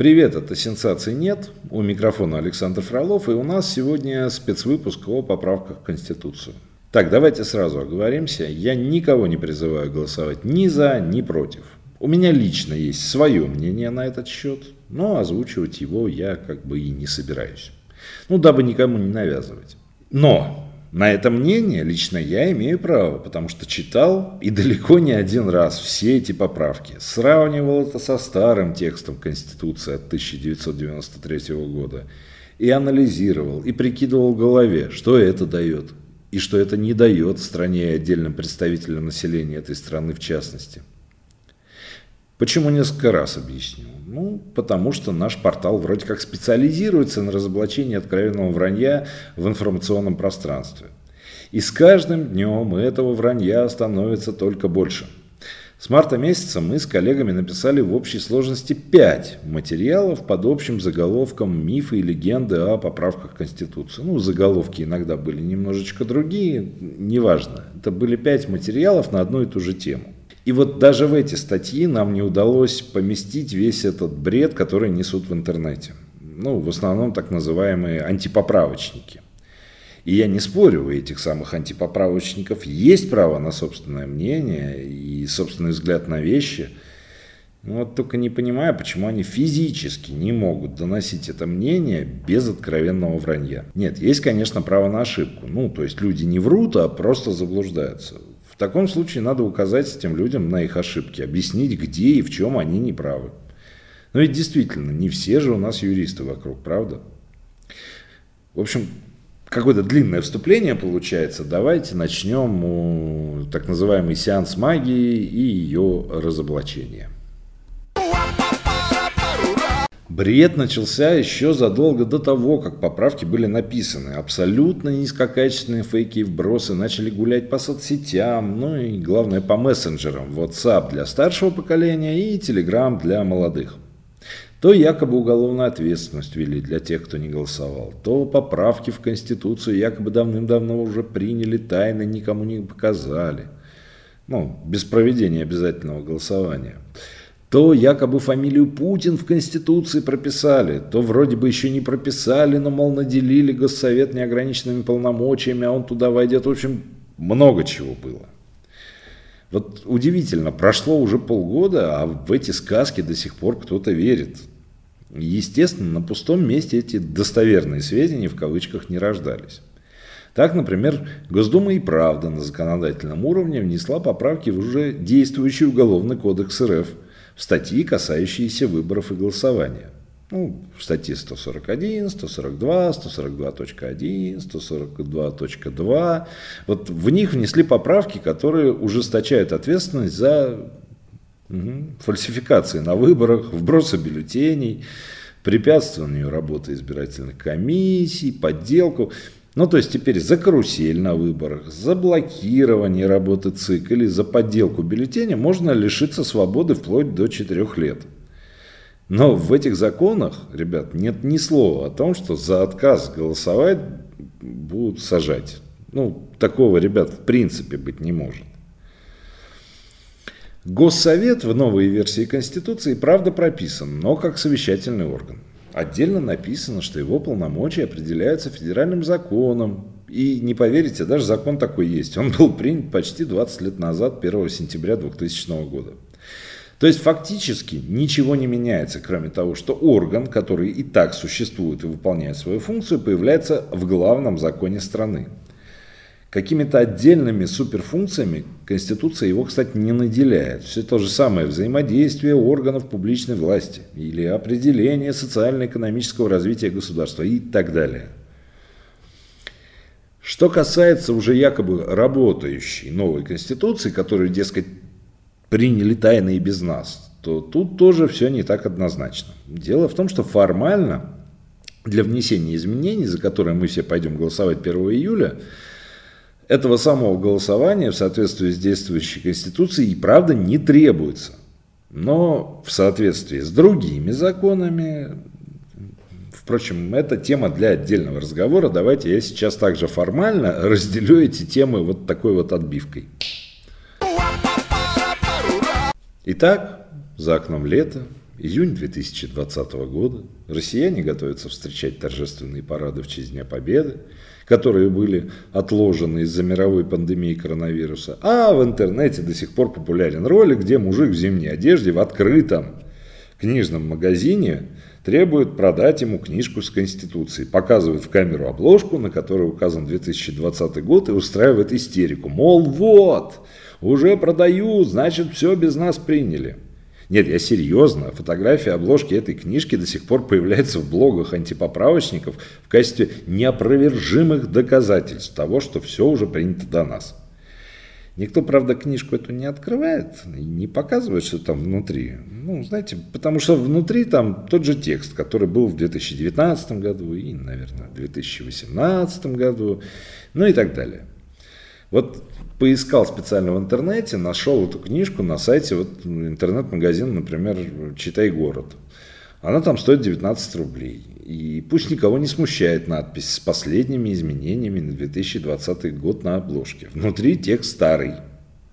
Привет, это «Сенсаций нет». У микрофона Александр Фролов, и у нас сегодня спецвыпуск о поправках в Конституцию. Так, давайте сразу оговоримся. Я никого не призываю голосовать ни за, ни против. У меня лично есть свое мнение на этот счет, но озвучивать его я как бы и не собираюсь. Ну, дабы никому не навязывать. Но на это мнение лично я имею право, потому что читал и далеко не один раз все эти поправки. Сравнивал это со старым текстом Конституции от 1993 года. И анализировал, и прикидывал в голове, что это дает, и что это не дает стране и отдельным представителям населения этой страны в частности. Почему несколько раз объясню? Ну, потому что наш портал вроде как специализируется на разоблачении откровенного вранья в информационном пространстве. И с каждым днем этого вранья становится только больше. С марта месяца мы с коллегами написали в общей сложности 5 материалов под общим заголовком «Мифы и легенды о поправках Конституции». Ну, заголовки иногда были немножечко другие, неважно. Это были 5 материалов на одну и ту же тему. И вот даже в эти статьи нам не удалось поместить весь этот бред, который несут в интернете. Ну, в основном так называемые антипоправочники. И я не спорю, у этих самых антипоправочников есть право на собственное мнение и собственный взгляд на вещи. Ну, вот только не понимаю, почему они физически не могут доносить это мнение без откровенного вранья. Нет, есть, конечно, право на ошибку. Ну, то есть люди не врут, а просто заблуждаются таком случае надо указать этим людям на их ошибки, объяснить, где и в чем они неправы. Но ведь действительно, не все же у нас юристы вокруг, правда? В общем, какое-то длинное вступление получается. Давайте начнем так называемый сеанс магии и ее разоблачение. Бред начался еще задолго до того, как поправки были написаны. Абсолютно низкокачественные фейки и вбросы начали гулять по соцсетям, ну и главное по мессенджерам. WhatsApp для старшего поколения и Telegram для молодых. То якобы уголовную ответственность ввели для тех, кто не голосовал, то поправки в Конституцию якобы давным-давно уже приняли тайно, никому не показали. Ну, без проведения обязательного голосования то якобы фамилию Путин в Конституции прописали, то вроде бы еще не прописали, но, мол, наделили Госсовет неограниченными полномочиями, а он туда войдет. В общем, много чего было. Вот удивительно, прошло уже полгода, а в эти сказки до сих пор кто-то верит. Естественно, на пустом месте эти достоверные сведения в кавычках не рождались. Так, например, Госдума и правда на законодательном уровне внесла поправки в уже действующий Уголовный кодекс РФ – статьи, касающиеся выборов и голосования. Ну, в статье 141, 142, 142.1, 142.2. Вот в них внесли поправки, которые ужесточают ответственность за угу, фальсификации на выборах, вбросы бюллетеней, препятствованию работы избирательных комиссий, подделку. Ну, то есть теперь за карусель на выборах, за блокирование работы ЦИК или за подделку бюллетеня можно лишиться свободы вплоть до 4 лет. Но в этих законах, ребят, нет ни слова о том, что за отказ голосовать будут сажать. Ну, такого, ребят, в принципе быть не может. Госсовет в новой версии Конституции правда прописан, но как совещательный орган. Отдельно написано, что его полномочия определяются федеральным законом. И не поверите, даже закон такой есть. Он был принят почти 20 лет назад, 1 сентября 2000 года. То есть фактически ничего не меняется, кроме того, что орган, который и так существует и выполняет свою функцию, появляется в главном законе страны. Какими-то отдельными суперфункциями Конституция его, кстати, не наделяет. Все то же самое взаимодействие органов публичной власти или определение социально-экономического развития государства и так далее. Что касается уже якобы работающей новой Конституции, которую, дескать, приняли тайно и без нас, то тут тоже все не так однозначно. Дело в том, что формально для внесения изменений, за которые мы все пойдем голосовать 1 июля, этого самого голосования в соответствии с действующей Конституцией и правда не требуется. Но в соответствии с другими законами, впрочем, это тема для отдельного разговора. Давайте я сейчас также формально разделю эти темы вот такой вот отбивкой. Итак, за окном лето, Июнь 2020 года. Россияне готовятся встречать торжественные парады в честь Дня Победы, которые были отложены из-за мировой пандемии коронавируса. А в интернете до сих пор популярен ролик, где мужик в зимней одежде в открытом книжном магазине требует продать ему книжку с Конституцией. Показывает в камеру обложку, на которой указан 2020 год, и устраивает истерику. Мол, вот, уже продают, значит, все без нас приняли. Нет, я серьезно. Фотография обложки этой книжки до сих пор появляется в блогах антипоправочников в качестве неопровержимых доказательств того, что все уже принято до нас. Никто, правда, книжку эту не открывает и не показывает, что там внутри. Ну, знаете, потому что внутри там тот же текст, который был в 2019 году и, наверное, в 2018 году, ну и так далее. Вот поискал специально в интернете, нашел эту книжку на сайте вот интернет-магазина, например, «Читай город». Она там стоит 19 рублей. И пусть никого не смущает надпись с последними изменениями на 2020 год на обложке. Внутри текст старый,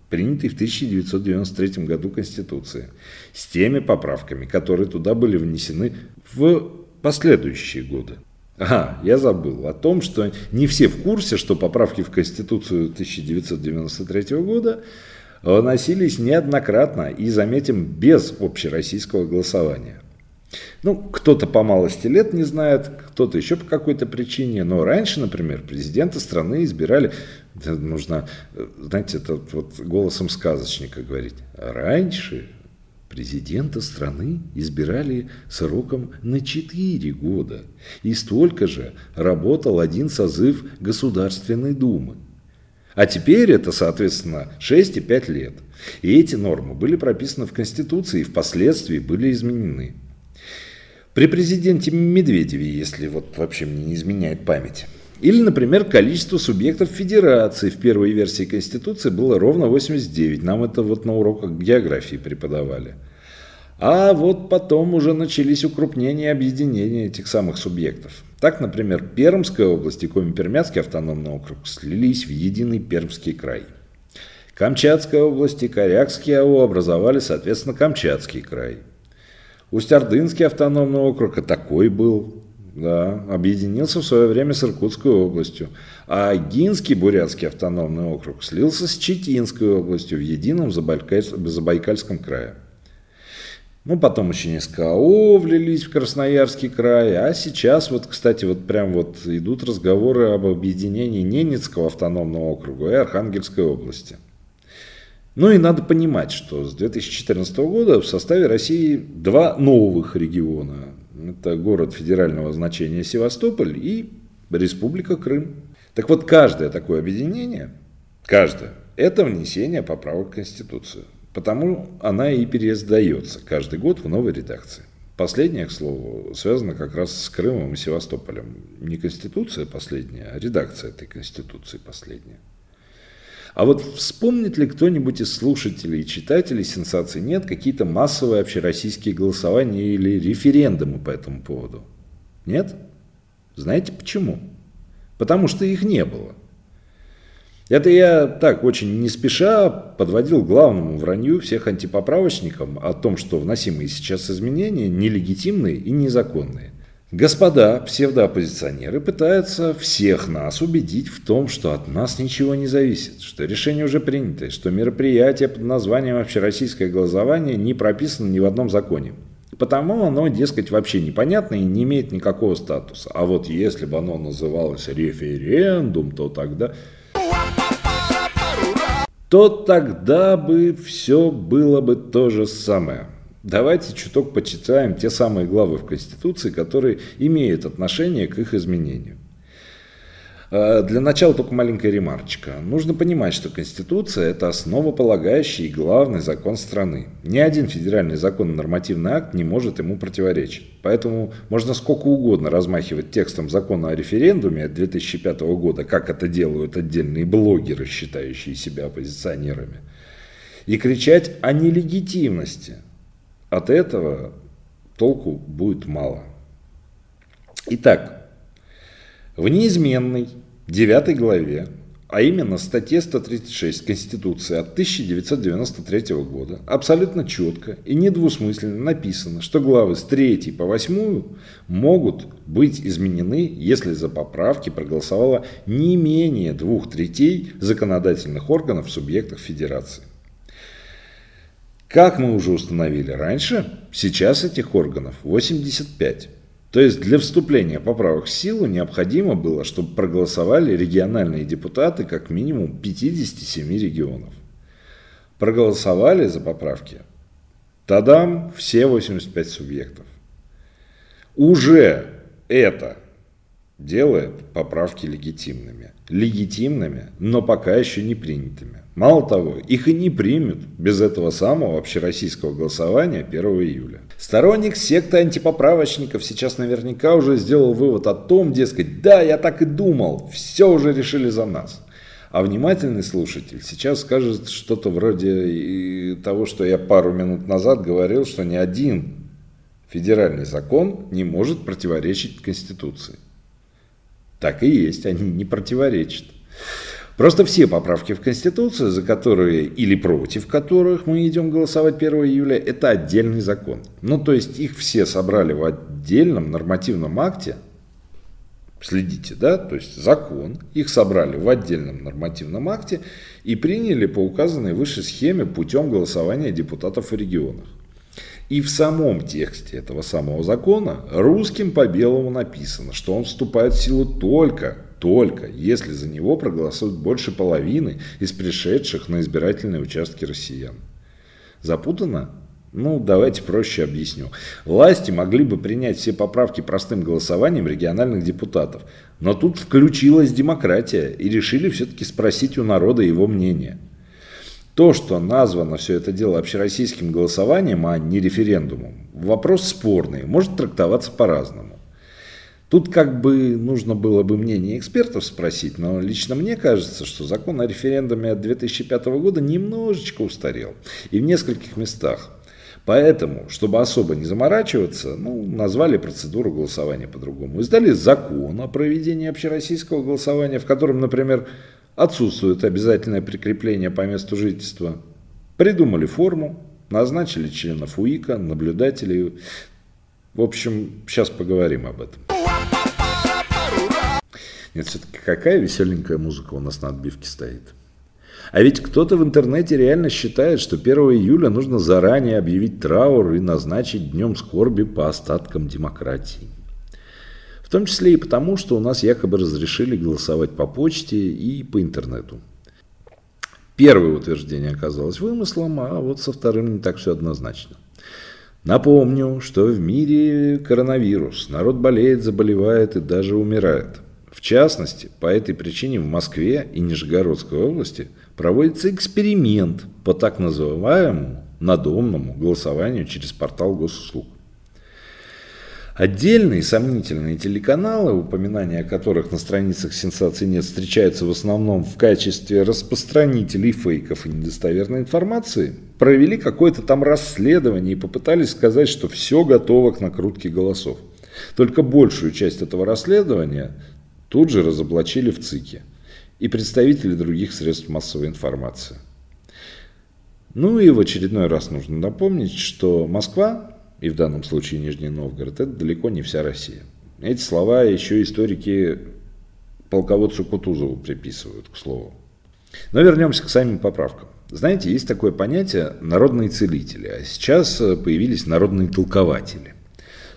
принятый в 1993 году Конституции, с теми поправками, которые туда были внесены в последующие годы. Ага, я забыл о том, что не все в курсе, что поправки в Конституцию 1993 года вносились неоднократно и, заметим, без общероссийского голосования. Ну, кто-то по малости лет не знает, кто-то еще по какой-то причине. Но раньше, например, президента страны избирали, нужно, знаете, это вот голосом сказочника говорить. Раньше президента страны избирали сроком на 4 года. И столько же работал один созыв Государственной Думы. А теперь это, соответственно, 6 и 5 лет. И эти нормы были прописаны в Конституции и впоследствии были изменены. При президенте Медведеве, если вот вообще мне не изменяет память. Или, например, количество субъектов федерации в первой версии Конституции было ровно 89. Нам это вот на уроках географии преподавали. А вот потом уже начались укрупнения и объединения этих самых субъектов. Так, например, Пермская область и Коми-Пермяцкий автономный округ слились в единый Пермский край. Камчатская область и Корякский АО образовали, соответственно, Камчатский край. Усть-Ордынский автономный округ, а такой был, да, объединился в свое время с Иркутской областью. А Гинский Бурятский автономный округ слился с Читинской областью в едином Забайкальском крае. Ну, потом еще несколько АО влились в Красноярский край, а сейчас вот, кстати, вот прям вот идут разговоры об объединении Ненецкого автономного округа и Архангельской области – ну и надо понимать, что с 2014 года в составе России два новых региона. Это город федерального значения Севастополь и Республика Крым. Так вот, каждое такое объединение, каждое, это внесение поправок в Конституцию. Потому она и переиздается каждый год в новой редакции. Последнее, к слову, связано как раз с Крымом и Севастополем. Не Конституция последняя, а редакция этой Конституции последняя. А вот вспомнит ли кто-нибудь из слушателей и читателей сенсации нет какие-то массовые общероссийские голосования или референдумы по этому поводу? Нет? Знаете почему? Потому что их не было. Это я так очень не спеша подводил главному вранью всех антипоправочникам о том, что вносимые сейчас изменения нелегитимные и незаконные. Господа псевдооппозиционеры пытаются всех нас убедить в том, что от нас ничего не зависит, что решение уже принято, что мероприятие под названием «Общероссийское голосование» не прописано ни в одном законе. Потому оно, дескать, вообще непонятно и не имеет никакого статуса. А вот если бы оно называлось референдум, то тогда... То тогда бы все было бы то же самое. Давайте чуток почитаем те самые главы в Конституции, которые имеют отношение к их изменению. А, для начала только маленькая ремарочка. Нужно понимать, что Конституция – это основополагающий и главный закон страны. Ни один федеральный закон и нормативный акт не может ему противоречить. Поэтому можно сколько угодно размахивать текстом закона о референдуме от 2005 года, как это делают отдельные блогеры, считающие себя оппозиционерами, и кричать о нелегитимности – от этого толку будет мало. Итак, в неизменной девятой главе а именно статье 136 Конституции от 1993 года, абсолютно четко и недвусмысленно написано, что главы с 3 по 8 могут быть изменены, если за поправки проголосовало не менее двух третей законодательных органов в субъектах Федерации. Как мы уже установили раньше, сейчас этих органов 85. То есть для вступления поправок в силу необходимо было, чтобы проголосовали региональные депутаты как минимум 57 регионов. Проголосовали за поправки. Тадам, все 85 субъектов. Уже это делает поправки легитимными. Легитимными, но пока еще не принятыми. Мало того, их и не примут без этого самого общероссийского голосования 1 июля. Сторонник секты антипоправочников сейчас наверняка уже сделал вывод о том, дескать, да, я так и думал, все уже решили за нас. А внимательный слушатель сейчас скажет что-то вроде того, что я пару минут назад говорил, что ни один федеральный закон не может противоречить Конституции. Так и есть, они не противоречат. Просто все поправки в Конституцию, за которые или против которых мы идем голосовать 1 июля, это отдельный закон. Ну, то есть их все собрали в отдельном нормативном акте, следите, да, то есть закон, их собрали в отдельном нормативном акте и приняли по указанной выше схеме путем голосования депутатов в регионах. И в самом тексте этого самого закона русским по белому написано, что он вступает в силу только только если за него проголосуют больше половины из пришедших на избирательные участки россиян. Запутано? Ну, давайте проще объясню. Власти могли бы принять все поправки простым голосованием региональных депутатов, но тут включилась демократия и решили все-таки спросить у народа его мнение. То, что названо все это дело общероссийским голосованием, а не референдумом, вопрос спорный, может трактоваться по-разному. Тут как бы нужно было бы мнение экспертов спросить, но лично мне кажется, что закон о референдуме от 2005 года немножечко устарел. И в нескольких местах. Поэтому, чтобы особо не заморачиваться, ну, назвали процедуру голосования по-другому. Издали закон о проведении общероссийского голосования, в котором, например, отсутствует обязательное прикрепление по месту жительства. Придумали форму, назначили членов УИКа, наблюдателей. В общем, сейчас поговорим об этом. Нет, все-таки какая веселенькая музыка у нас на отбивке стоит. А ведь кто-то в интернете реально считает, что 1 июля нужно заранее объявить траур и назначить днем скорби по остаткам демократии. В том числе и потому, что у нас якобы разрешили голосовать по почте и по интернету. Первое утверждение оказалось вымыслом, а вот со вторым не так все однозначно. Напомню, что в мире коронавирус, народ болеет, заболевает и даже умирает – в частности, по этой причине в Москве и Нижегородской области проводится эксперимент по так называемому надомному голосованию через портал госуслуг. Отдельные сомнительные телеканалы, упоминания о которых на страницах сенсаций нет, встречаются в основном в качестве распространителей фейков и недостоверной информации, провели какое-то там расследование и попытались сказать, что все готово к накрутке голосов. Только большую часть этого расследования тут же разоблачили в ЦИКе и представители других средств массовой информации. Ну и в очередной раз нужно напомнить, что Москва, и в данном случае Нижний Новгород, это далеко не вся Россия. Эти слова еще историки полководцу Кутузову приписывают, к слову. Но вернемся к самим поправкам. Знаете, есть такое понятие народные целители, а сейчас появились народные толкователи.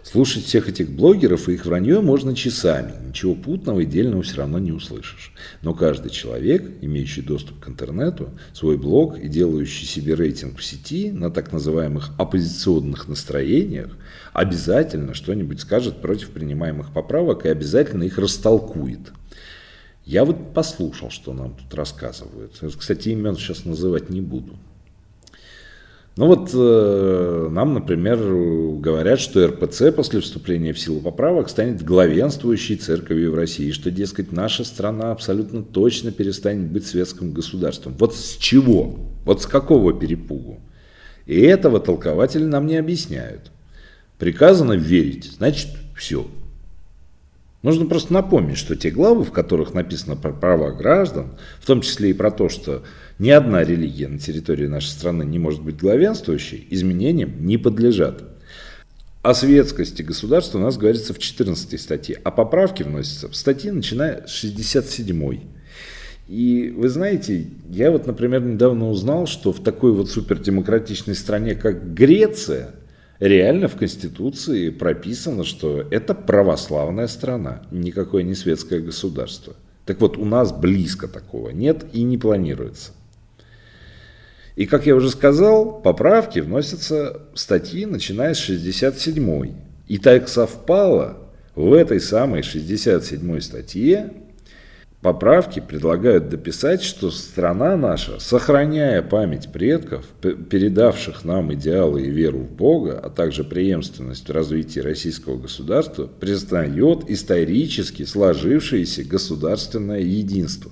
Слушать всех этих блогеров и их вранье можно часами. Ничего путного и дельного все равно не услышишь. Но каждый человек, имеющий доступ к интернету, свой блог и делающий себе рейтинг в сети на так называемых оппозиционных настроениях, обязательно что-нибудь скажет против принимаемых поправок и обязательно их растолкует. Я вот послушал, что нам тут рассказывают. Кстати, имен сейчас называть не буду. Ну вот э, нам, например, говорят, что РПЦ после вступления в силу поправок станет главенствующей церковью в России, что, дескать, наша страна абсолютно точно перестанет быть светским государством. Вот с чего? Вот с какого перепугу? И этого толкователи нам не объясняют. Приказано верить, значит все. Нужно просто напомнить, что те главы, в которых написано про права граждан, в том числе и про то, что ни одна религия на территории нашей страны не может быть главенствующей, изменениям не подлежат. О светскости государства у нас говорится в 14 статье, а поправки вносятся в статьи, начиная с 67 и вы знаете, я вот, например, недавно узнал, что в такой вот супердемократичной стране, как Греция, реально в Конституции прописано, что это православная страна, никакое не светское государство. Так вот, у нас близко такого нет и не планируется. И, как я уже сказал, поправки вносятся в статьи, начиная с 67 И так совпало, в этой самой 67 статье Поправки предлагают дописать, что страна наша, сохраняя память предков, передавших нам идеалы и веру в Бога, а также преемственность в развитии российского государства, признает исторически сложившееся государственное единство.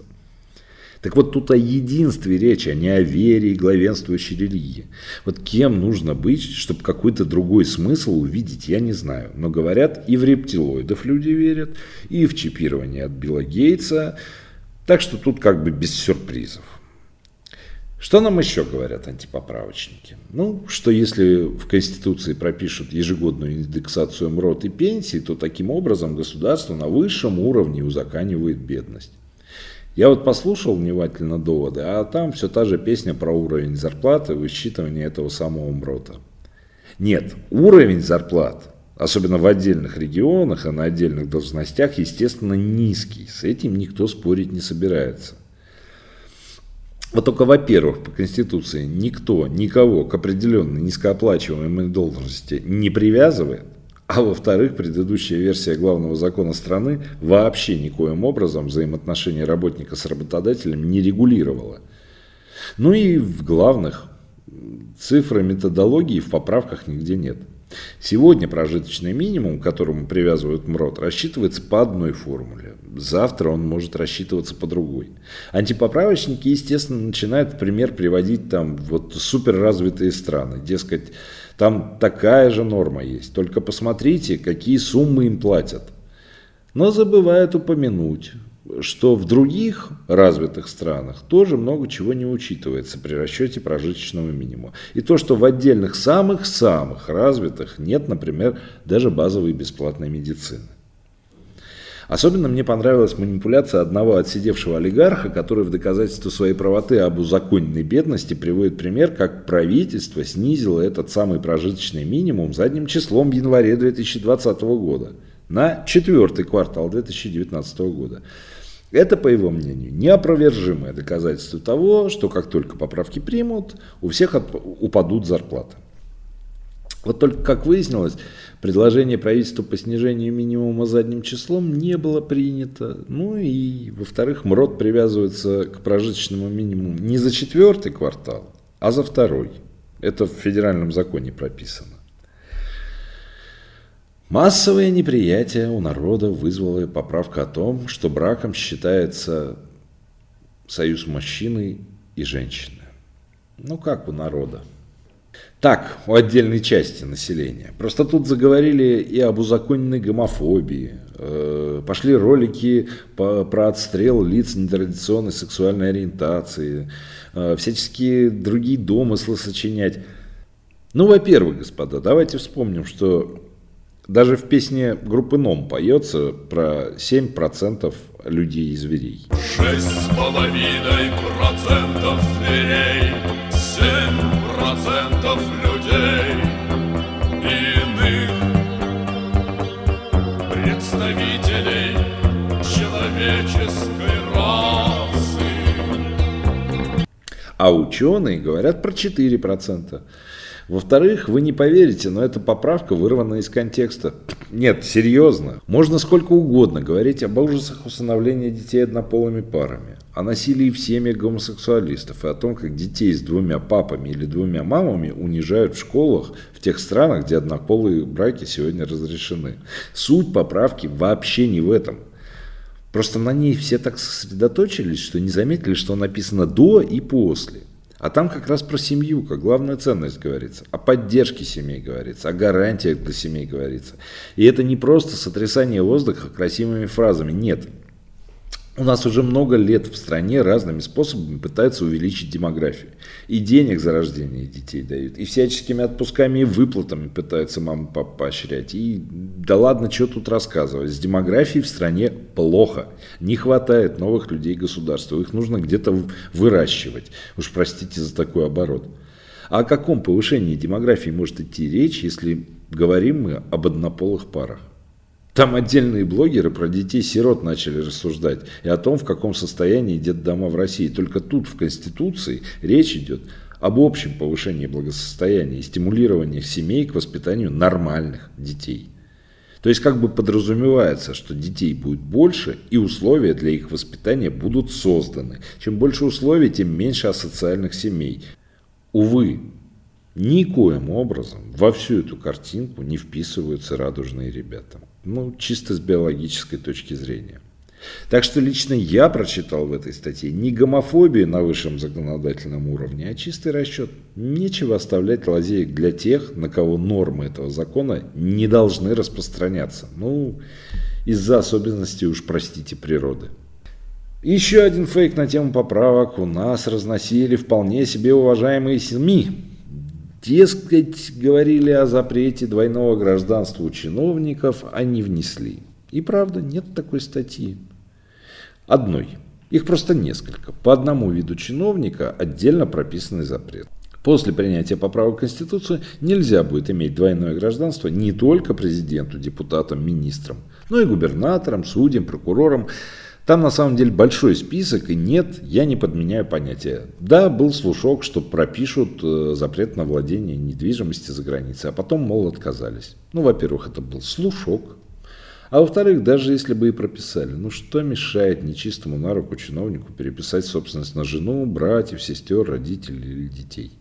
Так вот тут о единстве речь, а не о вере и главенствующей религии. Вот кем нужно быть, чтобы какой-то другой смысл увидеть, я не знаю. Но говорят, и в рептилоидов люди верят, и в чипирование от Билла Гейтса. Так что тут как бы без сюрпризов. Что нам еще говорят антипоправочники? Ну, что если в Конституции пропишут ежегодную индексацию МРОТ и пенсии, то таким образом государство на высшем уровне узаканивает бедность. Я вот послушал внимательно доводы, а там все та же песня про уровень зарплаты, высчитывание этого самого МРОТа. Нет, уровень зарплат, особенно в отдельных регионах и на отдельных должностях, естественно, низкий. С этим никто спорить не собирается. Вот только, во-первых, по Конституции никто никого к определенной низкооплачиваемой должности не привязывает. А во-вторых, предыдущая версия главного закона страны вообще никоим образом взаимоотношения работника с работодателем не регулировала. Ну и в главных цифры методологии в поправках нигде нет. Сегодня прожиточный минимум, к которому привязывают МРОД, рассчитывается по одной формуле. Завтра он может рассчитываться по другой. Антипоправочники, естественно, начинают пример приводить там вот суперразвитые страны. Дескать, там такая же норма есть. Только посмотрите, какие суммы им платят. Но забывают упомянуть, что в других развитых странах тоже много чего не учитывается при расчете прожиточного минимума. И то, что в отдельных самых-самых развитых нет, например, даже базовой бесплатной медицины. Особенно мне понравилась манипуляция одного отсидевшего олигарха, который в доказательство своей правоты об узаконенной бедности приводит пример, как правительство снизило этот самый прожиточный минимум задним числом в январе 2020 года на четвертый квартал 2019 года. Это, по его мнению, неопровержимое доказательство того, что как только поправки примут, у всех упадут зарплаты. Вот только, как выяснилось, предложение правительства по снижению минимума задним числом не было принято. Ну и, во-вторых, МРОД привязывается к прожиточному минимуму не за четвертый квартал, а за второй. Это в федеральном законе прописано. Массовое неприятие у народа вызвала поправка о том, что браком считается союз мужчины и женщины. Ну как у народа? Так, у отдельной части населения. Просто тут заговорили и об узаконенной гомофобии. Э, пошли ролики по, про отстрел лиц нетрадиционной сексуальной ориентации. Э, всяческие другие домыслы сочинять. Ну, во-первых, господа, давайте вспомним, что даже в песне группы НОМ поется про 7% людей и зверей. Шесть с половиной процентов зверей, семь процентов людей иных представителей человеческой расы. А ученые говорят про 4%. Во-вторых, вы не поверите, но эта поправка вырвана из контекста. Нет, серьезно. Можно сколько угодно говорить об ужасах усыновления детей однополыми парами, о насилии в семьях гомосексуалистов и о том, как детей с двумя папами или двумя мамами унижают в школах в тех странах, где однополые браки сегодня разрешены. Суть поправки вообще не в этом. Просто на ней все так сосредоточились, что не заметили, что написано до и после. А там как раз про семью, как главная ценность говорится, о поддержке семей говорится, о гарантиях для семей говорится. И это не просто сотрясание воздуха красивыми фразами, нет. У нас уже много лет в стране разными способами пытаются увеличить демографию. И денег за рождение детей дают, и всяческими отпусками и выплатами пытаются маму папу поощрять. И да ладно, что тут рассказывать. С демографией в стране плохо. Не хватает новых людей государства. Их нужно где-то выращивать. Уж простите за такой оборот. А о каком повышении демографии может идти речь, если говорим мы об однополых парах? Там отдельные блогеры про детей-сирот начали рассуждать и о том, в каком состоянии детдома в России. Только тут, в Конституции, речь идет об общем повышении благосостояния и стимулировании семей к воспитанию нормальных детей. То есть как бы подразумевается, что детей будет больше и условия для их воспитания будут созданы. Чем больше условий, тем меньше асоциальных семей. Увы, никоим образом во всю эту картинку не вписываются радужные ребята. Ну, чисто с биологической точки зрения. Так что лично я прочитал в этой статье не гомофобию на высшем законодательном уровне, а чистый расчет. Нечего оставлять лазеек для тех, на кого нормы этого закона не должны распространяться. Ну, из-за особенностей уж, простите, природы. Еще один фейк на тему поправок у нас разносили вполне себе уважаемые СМИ. Дескать, говорили о запрете двойного гражданства у чиновников, а не внесли. И правда, нет такой статьи. Одной. Их просто несколько. По одному виду чиновника отдельно прописанный запрет. После принятия поправок в Конституцию нельзя будет иметь двойное гражданство не только президенту, депутатам, министрам, но и губернаторам, судьям, прокурорам, там на самом деле большой список, и нет, я не подменяю понятия. Да, был слушок, что пропишут э, запрет на владение недвижимости за границей, а потом, мол, отказались. Ну, во-первых, это был слушок. А во-вторых, даже если бы и прописали, ну что мешает нечистому на руку чиновнику переписать собственность на жену, братьев, сестер, родителей или детей?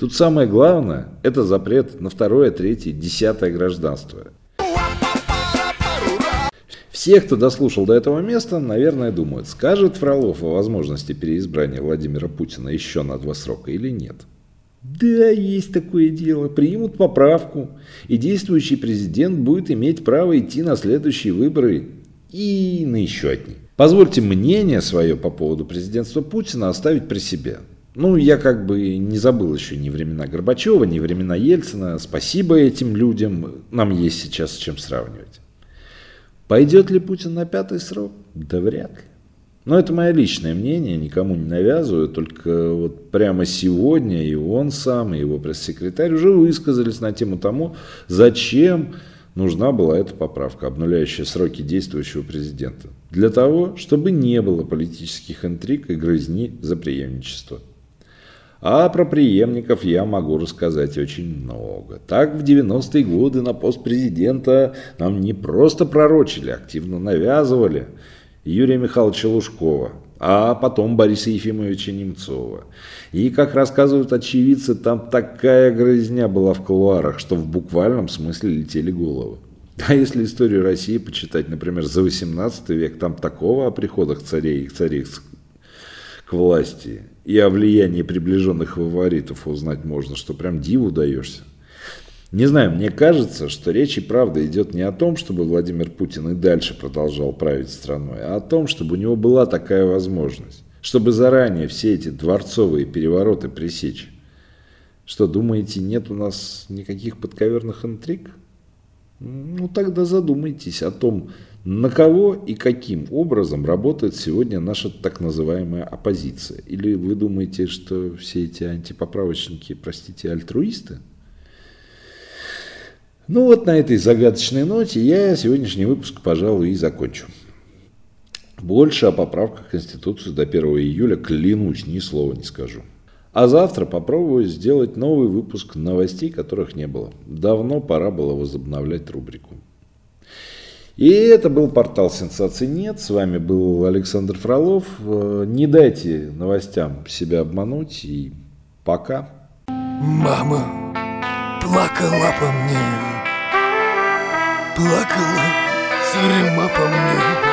Тут самое главное – это запрет на второе, третье, десятое гражданство. Все, кто дослушал до этого места, наверное, думают, скажет Фролов о возможности переизбрания Владимира Путина еще на два срока или нет. Да, есть такое дело. Примут поправку, и действующий президент будет иметь право идти на следующие выборы и на еще одни. Позвольте мнение свое по поводу президентства Путина оставить при себе. Ну, я как бы не забыл еще ни времена Горбачева, ни времена Ельцина. Спасибо этим людям. Нам есть сейчас с чем сравнивать. Пойдет ли Путин на пятый срок? Да вряд ли. Но это мое личное мнение, никому не навязываю, только вот прямо сегодня и он сам, и его пресс-секретарь уже высказались на тему тому, зачем нужна была эта поправка, обнуляющая сроки действующего президента. Для того, чтобы не было политических интриг и грызни за преемничество. А про преемников я могу рассказать очень много. Так, в 90-е годы на пост президента нам не просто пророчили, активно навязывали Юрия Михайловича Лужкова, а потом Бориса Ефимовича Немцова. И, как рассказывают очевидцы, там такая грызня была в кулуарах, что в буквальном смысле летели головы. А если историю России почитать, например, за 18 век, там такого о приходах царей и цариц к власти и о влиянии приближенных фаворитов узнать можно, что прям диву даешься. Не знаю, мне кажется, что речь и правда идет не о том, чтобы Владимир Путин и дальше продолжал править страной, а о том, чтобы у него была такая возможность, чтобы заранее все эти дворцовые перевороты пресечь. Что, думаете, нет у нас никаких подковерных интриг? Ну, тогда задумайтесь о том, на кого и каким образом работает сегодня наша так называемая оппозиция? Или вы думаете, что все эти антипоправочники, простите, альтруисты? Ну вот на этой загадочной ноте я сегодняшний выпуск, пожалуй, и закончу. Больше о поправках в Конституцию до 1 июля, клянусь, ни слова не скажу. А завтра попробую сделать новый выпуск новостей, которых не было. Давно пора было возобновлять рубрику. И это был портал «Сенсаций нет». С вами был Александр Фролов. Э, не дайте новостям себя обмануть. И пока. Мама плакала по мне. Плакала тюрьма по мне.